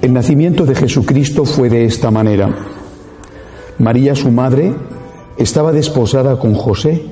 El nacimiento de Jesucristo fue de esta manera. María, su madre, estaba desposada con José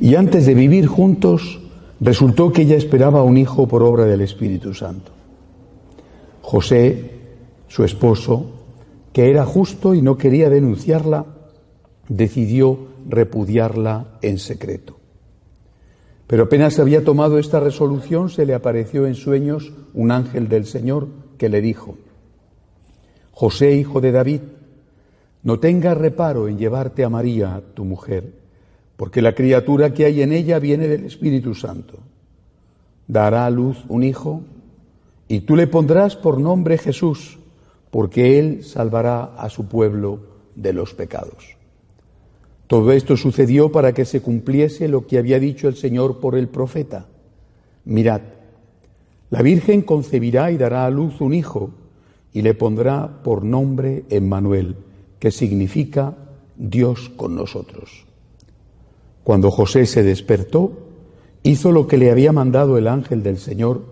y antes de vivir juntos resultó que ella esperaba un hijo por obra del Espíritu Santo. José, su esposo, que era justo y no quería denunciarla, decidió repudiarla en secreto. Pero apenas había tomado esta resolución, se le apareció en sueños un ángel del Señor que le dijo, José, hijo de David, no tengas reparo en llevarte a María, tu mujer, porque la criatura que hay en ella viene del Espíritu Santo. Dará a luz un hijo y tú le pondrás por nombre Jesús, porque él salvará a su pueblo de los pecados. Todo esto sucedió para que se cumpliese lo que había dicho el Señor por el profeta. Mirad, la Virgen concebirá y dará a luz un hijo y le pondrá por nombre Emmanuel, que significa Dios con nosotros. Cuando José se despertó, hizo lo que le había mandado el ángel del Señor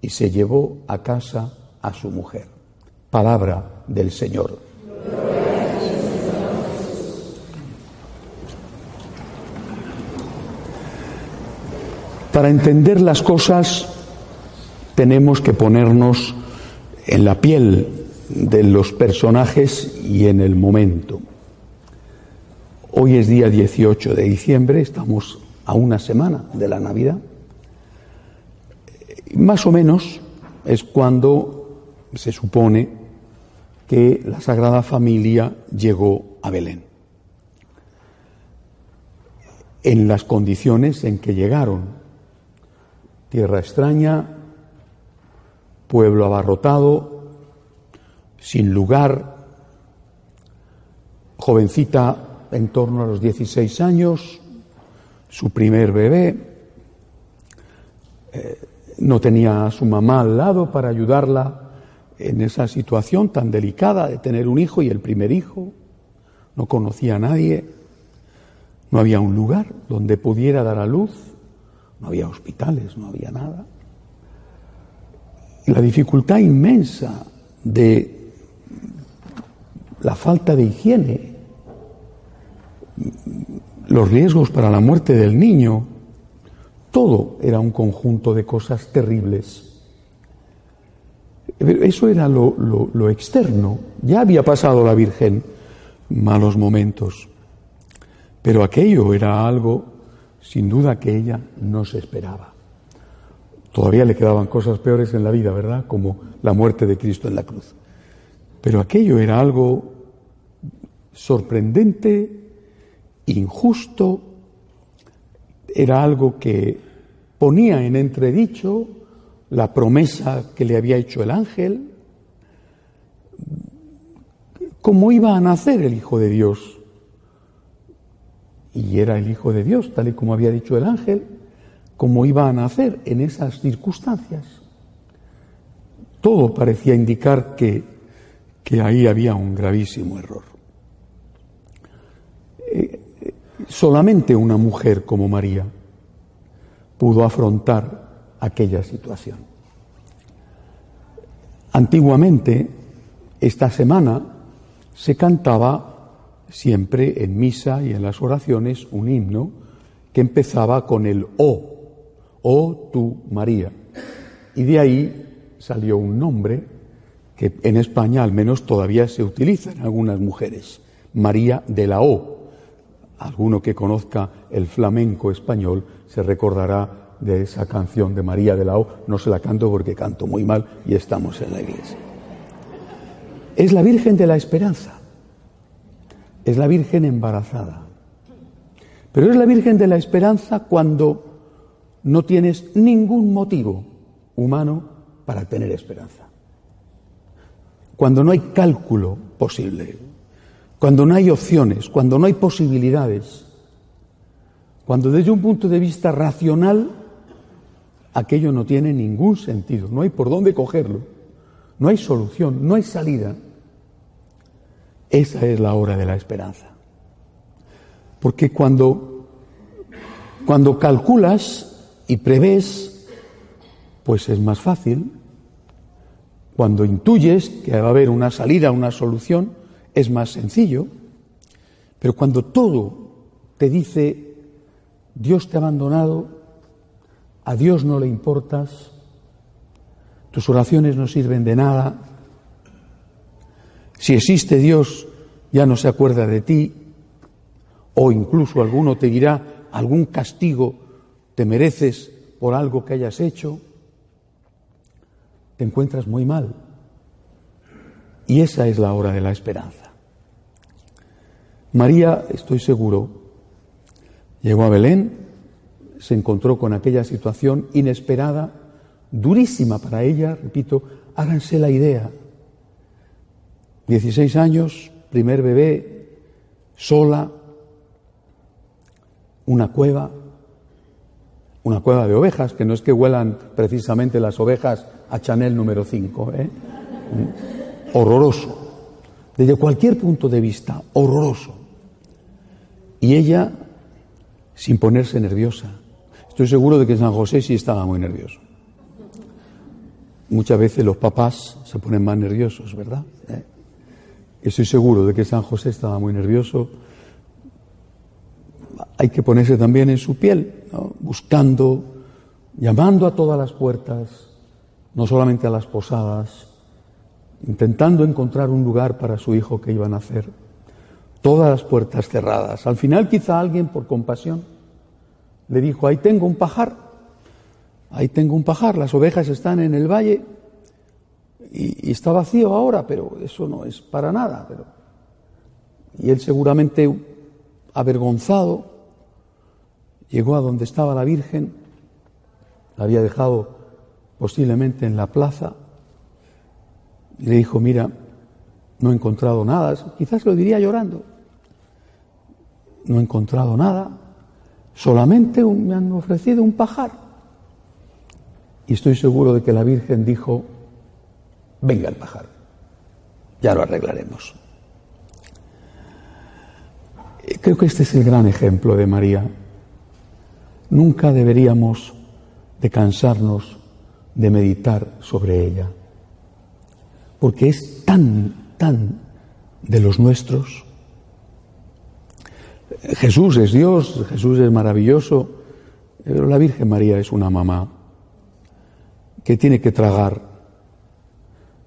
y se llevó a casa a su mujer. Palabra del Señor. Para entender las cosas tenemos que ponernos en la piel de los personajes y en el momento. Hoy es día 18 de diciembre, estamos a una semana de la Navidad. Más o menos es cuando se supone que la Sagrada Familia llegó a Belén. En las condiciones en que llegaron. Tierra extraña, pueblo abarrotado, sin lugar, jovencita en torno a los 16 años, su primer bebé, eh, no tenía a su mamá al lado para ayudarla en esa situación tan delicada de tener un hijo y el primer hijo, no conocía a nadie, no había un lugar donde pudiera dar a luz, no había hospitales, no había nada la dificultad inmensa de la falta de higiene, los riesgos para la muerte del niño, todo era un conjunto de cosas terribles. Eso era lo, externo. Ya había pasado la Virgen malos momentos. Pero aquello era algo, sin duda, que ella no se esperaba. Todavía le quedaban cosas peores en la vida, ¿verdad? Como la muerte de Cristo en la cruz. Pero aquello era algo sorprendente, injusto, era algo que ponía en entredicho la promesa que le había hecho el ángel, cómo iba a nacer el Hijo de Dios. Y era el Hijo de Dios, tal y como había dicho el ángel, cómo iba a nacer en esas circunstancias. Todo parecía indicar que, que ahí había un gravísimo error. Eh, solamente una mujer como María pudo afrontar aquella situación. Antiguamente, esta semana, se cantaba siempre en misa y en las oraciones un himno que empezaba con el O oh tú María. Y de ahí salió un nombre que en España al menos todavía se utiliza en algunas mujeres, María de la O. Alguno que conozca el flamenco español se recordará de esa canción de María de la O. No se la canto porque canto muy mal y estamos en la iglesia. Es la Virgen de la Esperanza. Es la Virgen embarazada. Pero es la Virgen de la Esperanza cuando no tienes ningún motivo humano para tener esperanza. Cuando no hay cálculo posible, cuando no hay opciones, cuando no hay posibilidades, cuando desde un punto de vista racional aquello no tiene ningún sentido, no hay por dónde cogerlo, no hay solución, no hay salida. Esa es la hora de la esperanza. Porque cuando, cuando calculas y prevés, pues es más fácil. Cuando intuyes que va a haber una salida, una solución, es más sencillo. Pero cuando todo te dice, Dios te ha abandonado, a Dios no le importas, tus oraciones no sirven de nada, si existe Dios ya no se acuerda de ti, o incluso alguno te dirá algún castigo te mereces por algo que hayas hecho, te encuentras muy mal. Y esa es la hora de la esperanza. María, estoy seguro, llegó a Belén, se encontró con aquella situación inesperada, durísima para ella, repito, háganse la idea. 16 años, primer bebé, sola, una cueva, una cueva de ovejas, que no es que huelan precisamente las ovejas a Chanel número 5, ¿eh? horroroso, desde cualquier punto de vista, horroroso. Y ella, sin ponerse nerviosa, estoy seguro de que San José sí estaba muy nervioso. Muchas veces los papás se ponen más nerviosos, ¿verdad? ¿Eh? Estoy seguro de que San José estaba muy nervioso. Hay que ponerse también en su piel, buscando, llamando a todas las puertas, no solamente a las posadas, intentando encontrar un lugar para su hijo que iba a nacer. Todas las puertas cerradas. Al final quizá alguien por compasión le dijo, ahí tengo un pajar, ahí tengo un pajar, las ovejas están en el valle y, está vacío ahora, pero eso no es para nada. Y él seguramente avergonzado llegó a donde estaba la Virgen, la había dejado posiblemente en la plaza, y le dijo, mira, no he encontrado nada, quizás lo diría llorando, no he encontrado nada, solamente me han ofrecido un pajar. Y estoy seguro de que la Virgen dijo, venga el pajar, ya lo arreglaremos. Creo que este es el gran ejemplo de María. Nunca deberíamos de cansarnos de meditar sobre ella, porque es tan, tan de los nuestros. Jesús es Dios, Jesús es maravilloso, pero la Virgen María es una mamá que tiene que tragar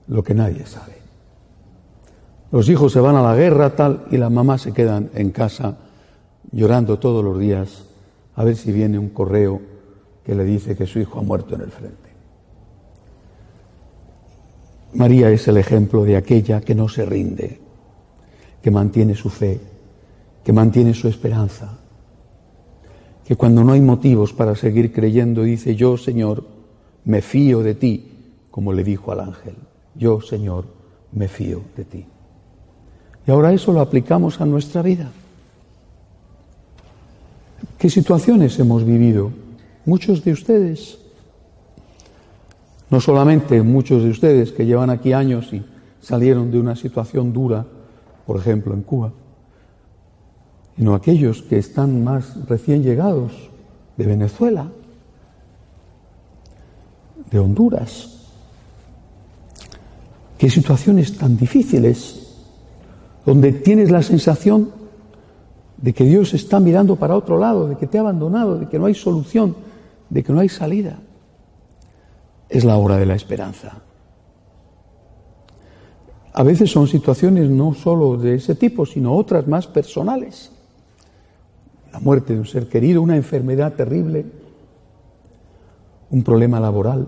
lo que nadie sabe. Los hijos se van a la guerra tal y las mamás se quedan en casa llorando todos los días a ver si viene un correo que le dice que su hijo ha muerto en el frente. María es el ejemplo de aquella que no se rinde, que mantiene su fe, que mantiene su esperanza, que cuando no hay motivos para seguir creyendo dice, yo Señor, me fío de ti, como le dijo al ángel, yo Señor, me fío de ti. Y ahora eso lo aplicamos a nuestra vida. ¿Qué situaciones hemos vivido? Muchos de ustedes no solamente muchos de ustedes que llevan aquí años y salieron de una situación dura, por ejemplo en Cuba, sino aquellos que están más recién llegados de Venezuela, de Honduras. Qué situaciones tan difíciles, donde tienes la sensación de que Dios está mirando para otro lado, de que te ha abandonado, de que no hay solución, de que no hay salida es la hora de la esperanza. A veces son situaciones no solo de ese tipo, sino otras más personales. La muerte de un ser querido, una enfermedad terrible, un problema laboral,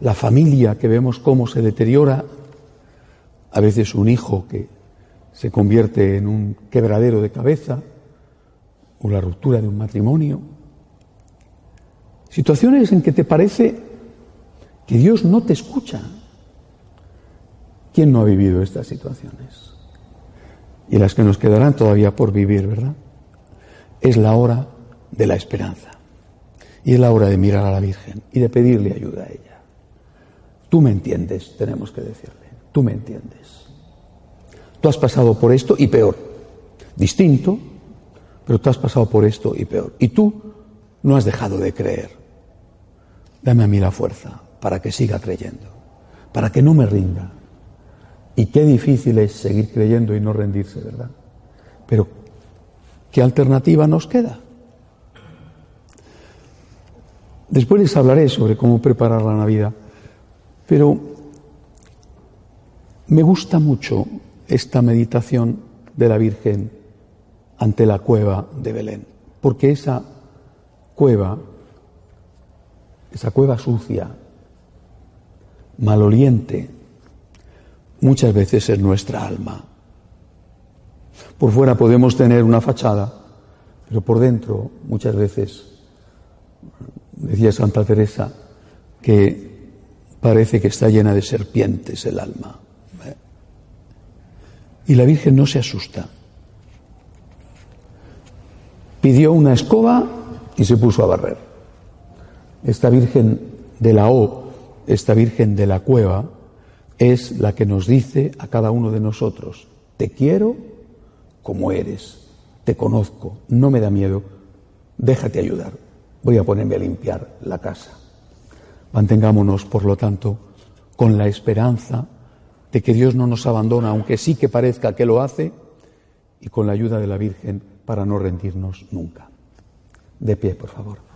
la familia que vemos cómo se deteriora, a veces un hijo que se convierte en un quebradero de cabeza, o la ruptura de un matrimonio. Situaciones en que te parece que Dios no te escucha. ¿Quién no ha vivido estas situaciones? Y las que nos quedarán todavía por vivir, ¿verdad? Es la hora de la esperanza. Y es la hora de mirar a la Virgen y de pedirle ayuda a ella. Tú me entiendes, tenemos que decirle. Tú me entiendes. Tú has pasado por esto y peor. Distinto, pero tú has pasado por esto y peor. Y tú no has dejado de creer. Dame a mí la fuerza para que siga creyendo. para que no me rinda. Y qué difícil es seguir creyendo y no rendirse, ¿verdad? Pero, ¿qué alternativa nos queda? Después les hablaré sobre cómo preparar la Navidad, pero me gusta mucho esta meditación de la Virgen ante la cueva de Belén, porque esa cueva, esa cueva sucia, maloliente, muchas veces es nuestra alma. Por fuera podemos tener una fachada, pero por dentro muchas veces decía Santa Teresa, que parece que está llena de serpientes el alma. Y la Virgen no se asusta. Pidió una escoba y se puso a barrer. Esta Virgen de la O, esta Virgen de la cueva, es la que nos dice a cada uno de nosotros, te quiero como eres, te conozco, no me da miedo, déjate ayudar voy a ponerme a limpiar la casa. Mantengámonos, por lo tanto, con la esperanza de que Dios no nos abandona, aunque sí que parezca que lo hace, y con la ayuda de la Virgen para no rendirnos nunca. De pie, por favor.